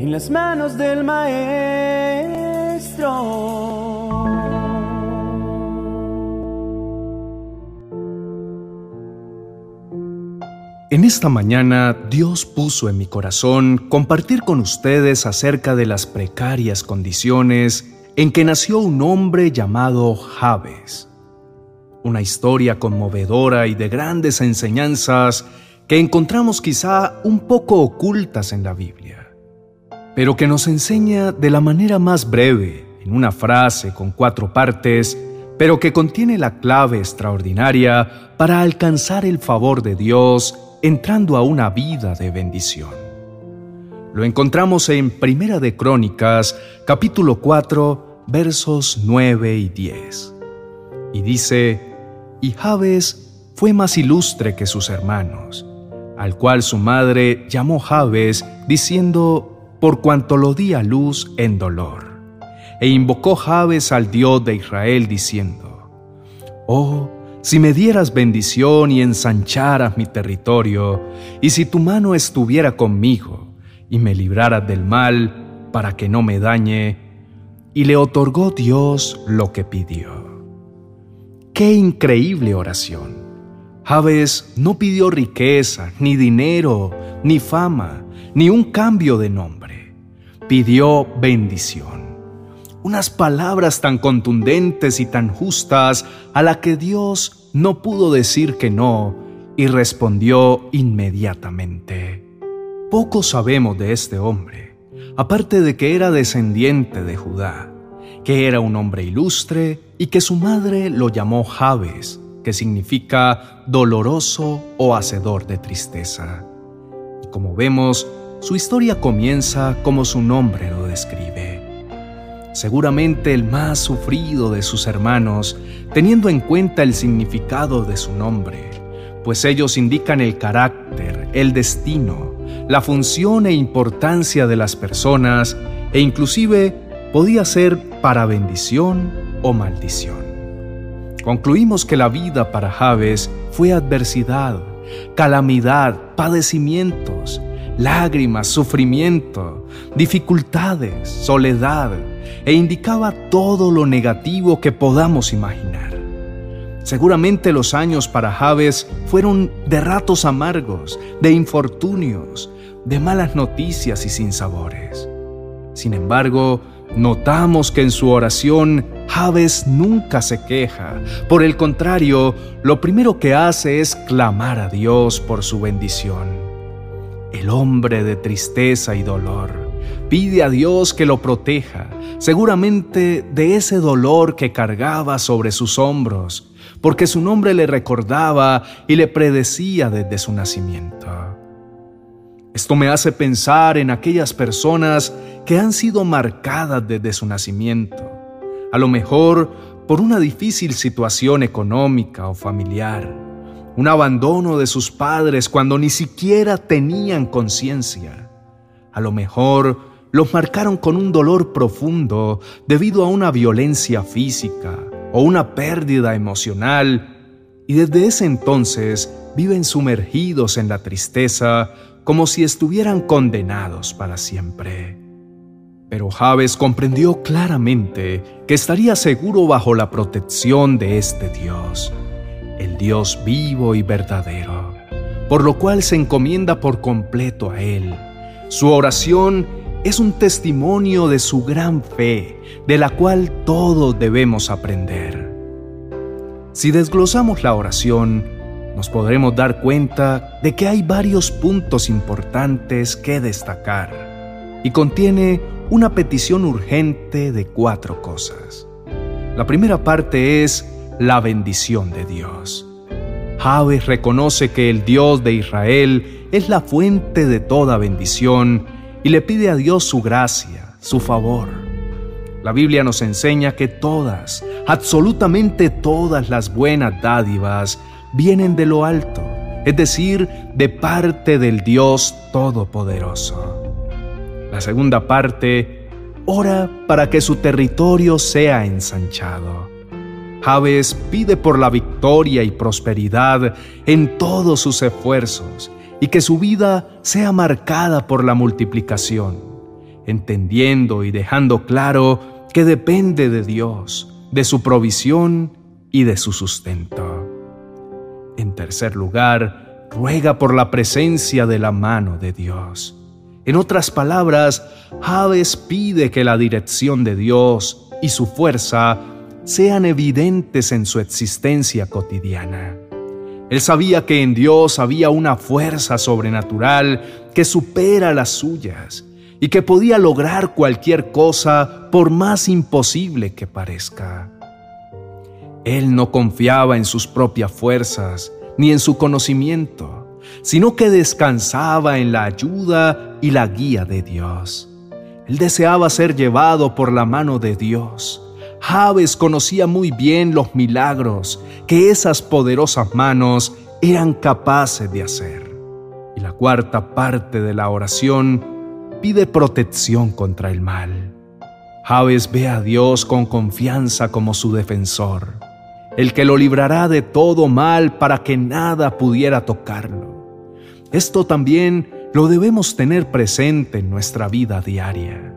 en las manos del maestro. En esta mañana Dios puso en mi corazón compartir con ustedes acerca de las precarias condiciones en que nació un hombre llamado Javes. Una historia conmovedora y de grandes enseñanzas que encontramos quizá un poco ocultas en la Biblia, pero que nos enseña de la manera más breve, en una frase con cuatro partes, pero que contiene la clave extraordinaria para alcanzar el favor de Dios entrando a una vida de bendición. Lo encontramos en Primera de Crónicas, capítulo 4, versos 9 y 10. Y dice, y Jabes fue más ilustre que sus hermanos, al cual su madre llamó Jabes, diciendo, por cuanto lo di a luz en dolor. E invocó Jabes al Dios de Israel, diciendo, Oh, si me dieras bendición y ensancharas mi territorio, y si tu mano estuviera conmigo, y me libraras del mal, para que no me dañe, y le otorgó Dios lo que pidió. ¡Qué increíble oración! Javes no pidió riqueza, ni dinero, ni fama, ni un cambio de nombre. Pidió bendición. Unas palabras tan contundentes y tan justas a la que Dios no pudo decir que no y respondió inmediatamente. Poco sabemos de este hombre, aparte de que era descendiente de Judá, que era un hombre ilustre y que su madre lo llamó Javes, que significa doloroso o hacedor de tristeza. Y como vemos, su historia comienza como su nombre lo describe. Seguramente el más sufrido de sus hermanos, teniendo en cuenta el significado de su nombre, pues ellos indican el carácter, el destino, la función e importancia de las personas e inclusive podía ser para bendición o maldición. Concluimos que la vida para Javes fue adversidad, calamidad, padecimientos, lágrimas, sufrimiento, dificultades, soledad, e indicaba todo lo negativo que podamos imaginar. Seguramente los años para Javes fueron de ratos amargos, de infortunios, de malas noticias y sinsabores. Sin embargo, notamos que en su oración Javes nunca se queja. Por el contrario, lo primero que hace es clamar a Dios por su bendición. El hombre de tristeza y dolor pide a Dios que lo proteja, seguramente de ese dolor que cargaba sobre sus hombros, porque su nombre le recordaba y le predecía desde su nacimiento. Esto me hace pensar en aquellas personas que han sido marcadas desde su nacimiento, a lo mejor por una difícil situación económica o familiar, un abandono de sus padres cuando ni siquiera tenían conciencia, a lo mejor los marcaron con un dolor profundo debido a una violencia física o una pérdida emocional, y desde ese entonces viven sumergidos en la tristeza como si estuvieran condenados para siempre. Pero Javes comprendió claramente que estaría seguro bajo la protección de este Dios, el Dios vivo y verdadero, por lo cual se encomienda por completo a Él. Su oración es un testimonio de su gran fe, de la cual todos debemos aprender. Si desglosamos la oración, nos podremos dar cuenta de que hay varios puntos importantes que destacar y contiene una petición urgente de cuatro cosas. La primera parte es la bendición de Dios. Javes reconoce que el Dios de Israel es la fuente de toda bendición y le pide a Dios su gracia, su favor. La Biblia nos enseña que todas, absolutamente todas las buenas dádivas vienen de lo alto, es decir, de parte del Dios Todopoderoso. La segunda parte, ora para que su territorio sea ensanchado. Javes pide por la victoria y prosperidad en todos sus esfuerzos y que su vida sea marcada por la multiplicación, entendiendo y dejando claro que depende de Dios, de su provisión y de su sustento. En tercer lugar, ruega por la presencia de la mano de Dios. En otras palabras, Javes pide que la dirección de Dios y su fuerza sean evidentes en su existencia cotidiana. Él sabía que en Dios había una fuerza sobrenatural que supera las suyas y que podía lograr cualquier cosa por más imposible que parezca. Él no confiaba en sus propias fuerzas ni en su conocimiento, sino que descansaba en la ayuda y la guía de Dios. Él deseaba ser llevado por la mano de Dios. Javes conocía muy bien los milagros que esas poderosas manos eran capaces de hacer. Y la cuarta parte de la oración pide protección contra el mal. Javes ve a Dios con confianza como su defensor, el que lo librará de todo mal para que nada pudiera tocarlo. Esto también lo debemos tener presente en nuestra vida diaria.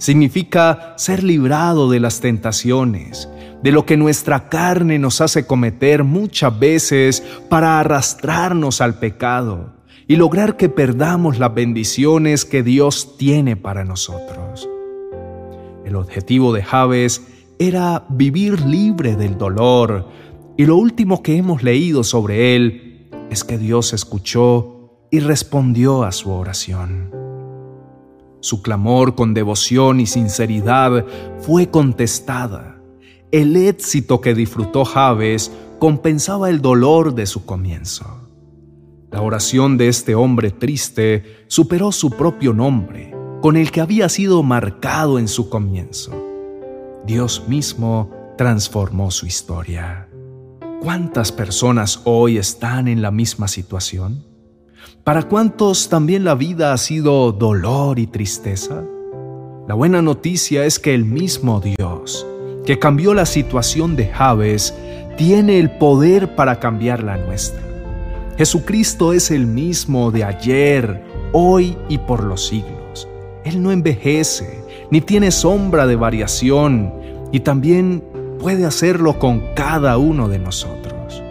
Significa ser librado de las tentaciones, de lo que nuestra carne nos hace cometer muchas veces para arrastrarnos al pecado y lograr que perdamos las bendiciones que Dios tiene para nosotros. El objetivo de Javes era vivir libre del dolor y lo último que hemos leído sobre él es que Dios escuchó y respondió a su oración. Su clamor con devoción y sinceridad fue contestada. El éxito que disfrutó Javes compensaba el dolor de su comienzo. La oración de este hombre triste superó su propio nombre, con el que había sido marcado en su comienzo. Dios mismo transformó su historia. ¿Cuántas personas hoy están en la misma situación? ¿Para cuántos también la vida ha sido dolor y tristeza? La buena noticia es que el mismo Dios, que cambió la situación de Javes, tiene el poder para cambiar la nuestra. Jesucristo es el mismo de ayer, hoy y por los siglos. Él no envejece, ni tiene sombra de variación, y también puede hacerlo con cada uno de nosotros.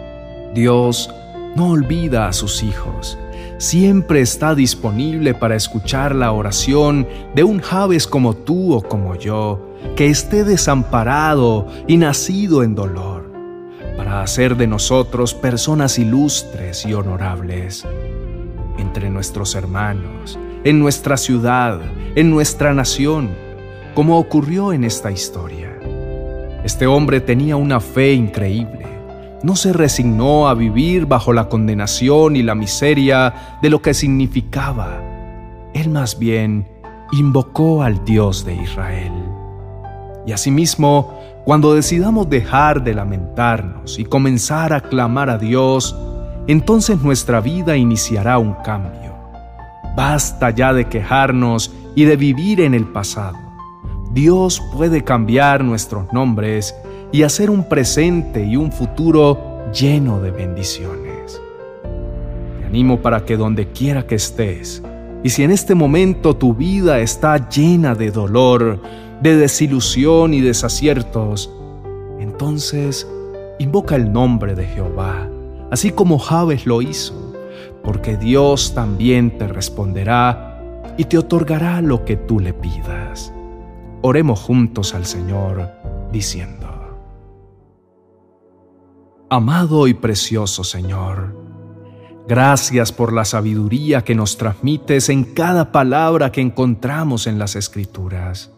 Dios no olvida a sus hijos, siempre está disponible para escuchar la oración de un Javes como tú o como yo, que esté desamparado y nacido en dolor para hacer de nosotros personas ilustres y honorables. Entre nuestros hermanos, en nuestra ciudad, en nuestra nación, como ocurrió en esta historia. Este hombre tenía una fe increíble. No se resignó a vivir bajo la condenación y la miseria de lo que significaba. Él más bien invocó al Dios de Israel. Y asimismo cuando decidamos dejar de lamentarnos y comenzar a clamar a Dios, entonces nuestra vida iniciará un cambio. Basta ya de quejarnos y de vivir en el pasado. Dios puede cambiar nuestros nombres y hacer un presente y un futuro lleno de bendiciones. Te animo para que donde quiera que estés, y si en este momento tu vida está llena de dolor, de desilusión y desaciertos, entonces invoca el nombre de Jehová, así como Javes lo hizo, porque Dios también te responderá y te otorgará lo que tú le pidas. Oremos juntos al Señor, diciendo, Amado y precioso Señor, gracias por la sabiduría que nos transmites en cada palabra que encontramos en las Escrituras.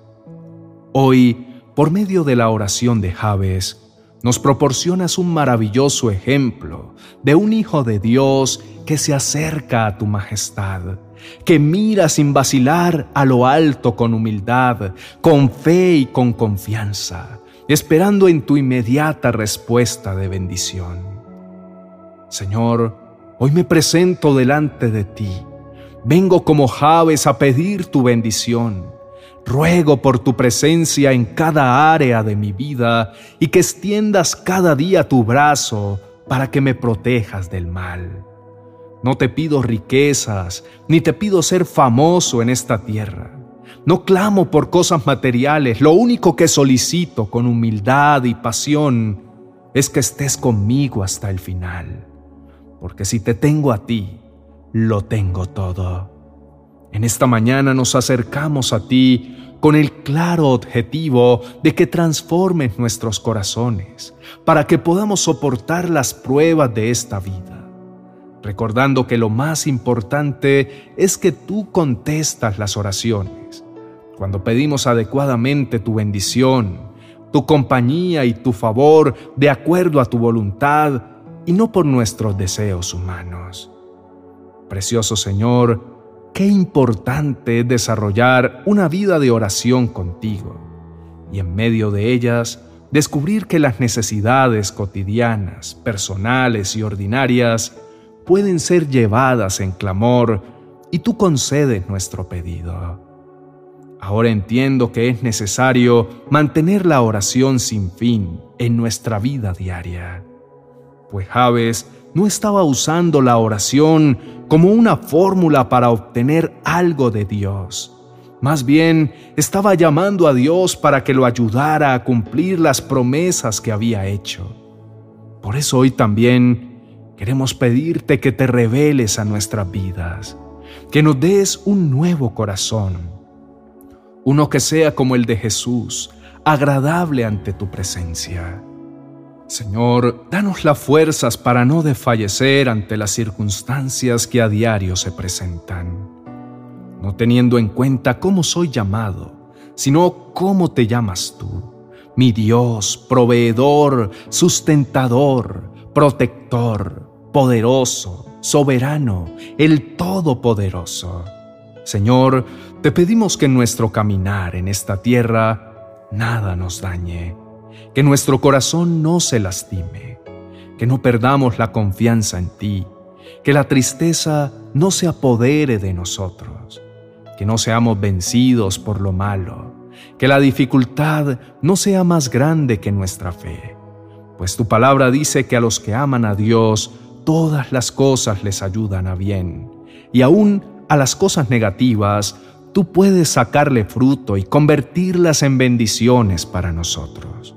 Hoy, por medio de la oración de Javes, nos proporcionas un maravilloso ejemplo de un Hijo de Dios que se acerca a tu majestad, que mira sin vacilar a lo alto con humildad, con fe y con confianza, esperando en tu inmediata respuesta de bendición. Señor, hoy me presento delante de ti. Vengo como Javes a pedir tu bendición Ruego por tu presencia en cada área de mi vida y que extiendas cada día tu brazo para que me protejas del mal. No te pido riquezas, ni te pido ser famoso en esta tierra. No clamo por cosas materiales, lo único que solicito con humildad y pasión es que estés conmigo hasta el final, porque si te tengo a ti, lo tengo todo. En esta mañana nos acercamos a ti con el claro objetivo de que transformes nuestros corazones para que podamos soportar las pruebas de esta vida, recordando que lo más importante es que tú contestas las oraciones. Cuando pedimos adecuadamente tu bendición, tu compañía y tu favor de acuerdo a tu voluntad y no por nuestros deseos humanos. Precioso Señor, qué importante es desarrollar una vida de oración contigo y en medio de ellas descubrir que las necesidades cotidianas, personales y ordinarias pueden ser llevadas en clamor y tú concedes nuestro pedido. Ahora entiendo que es necesario mantener la oración sin fin en nuestra vida diaria, pues Javes no estaba usando la oración como una fórmula para obtener algo de Dios. Más bien, estaba llamando a Dios para que lo ayudara a cumplir las promesas que había hecho. Por eso hoy también queremos pedirte que te reveles a nuestras vidas, que nos des un nuevo corazón, uno que sea como el de Jesús, agradable ante tu presencia. Señor, danos las fuerzas para no desfallecer ante las circunstancias que a diario se presentan, no teniendo en cuenta cómo soy llamado, sino cómo te llamas tú, mi Dios, proveedor, sustentador, protector, poderoso, soberano, el Todopoderoso. Señor, te pedimos que en nuestro caminar en esta tierra nada nos dañe que nuestro corazón no se lastime, que no perdamos la confianza en ti, que la tristeza no se apodere de nosotros, que no seamos vencidos por lo malo, que la dificultad no sea más grande que nuestra fe, pues tu palabra dice que a los que aman a Dios, todas las cosas les ayudan a bien, y aún a las cosas negativas, tú puedes sacarle fruto y convertirlas en bendiciones para nosotros.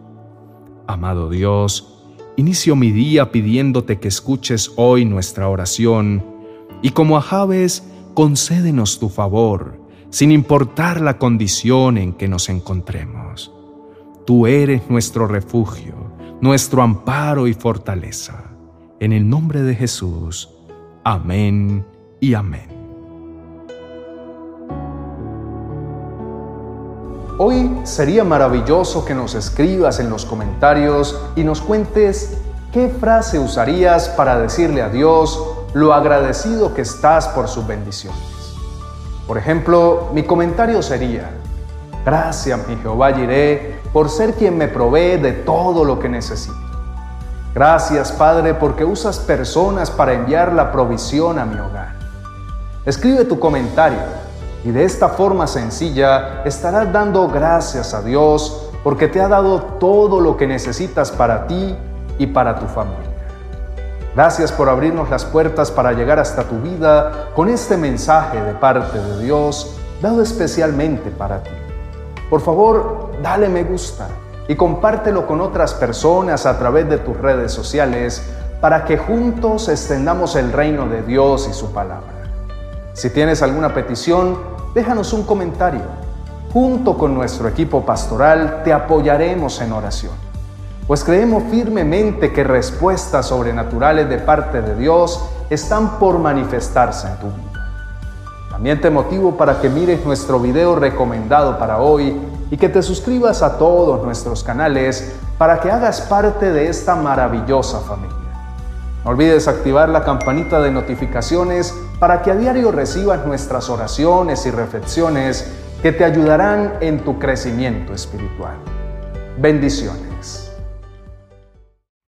Amado Dios, inicio mi día pidiéndote que escuches hoy nuestra oración y como a Javes, concédenos tu favor, sin importar la condición en que nos encontremos. Tú eres nuestro refugio, nuestro amparo y fortaleza. En el nombre de Jesús. Amén y amén. Hoy sería maravilloso que nos escribas en los comentarios y nos cuentes qué frase usarías para decirle a Dios lo agradecido que estás por sus bendiciones. Por ejemplo, mi comentario sería, gracias mi Jehová Jiré por ser quien me provee de todo lo que necesito. Gracias Padre porque usas personas para enviar la provisión a mi hogar. Escribe tu comentario y de esta forma sencilla estarás dando gracias a Dios porque te ha dado todo lo que necesitas para ti y para tu familia. Gracias por abrirnos las puertas para llegar hasta tu vida con este mensaje de parte de Dios dado especialmente para ti. Por favor, dale me gusta y compártelo con otras personas a través de tus redes sociales para que juntos extendamos el reino de Dios y su palabra. Si tienes alguna petición, déjanos un comentario. Junto con nuestro equipo pastoral te apoyaremos en oración, pues creemos firmemente que respuestas sobrenaturales de parte de Dios están por manifestarse en tu vida. También te motivo para que mires nuestro video recomendado para hoy y que te suscribas a todos nuestros canales para que hagas parte de esta maravillosa familia. No olvides activar la campanita de notificaciones para que a diario recibas nuestras oraciones y reflexiones que te ayudarán en tu crecimiento espiritual. Bendiciones.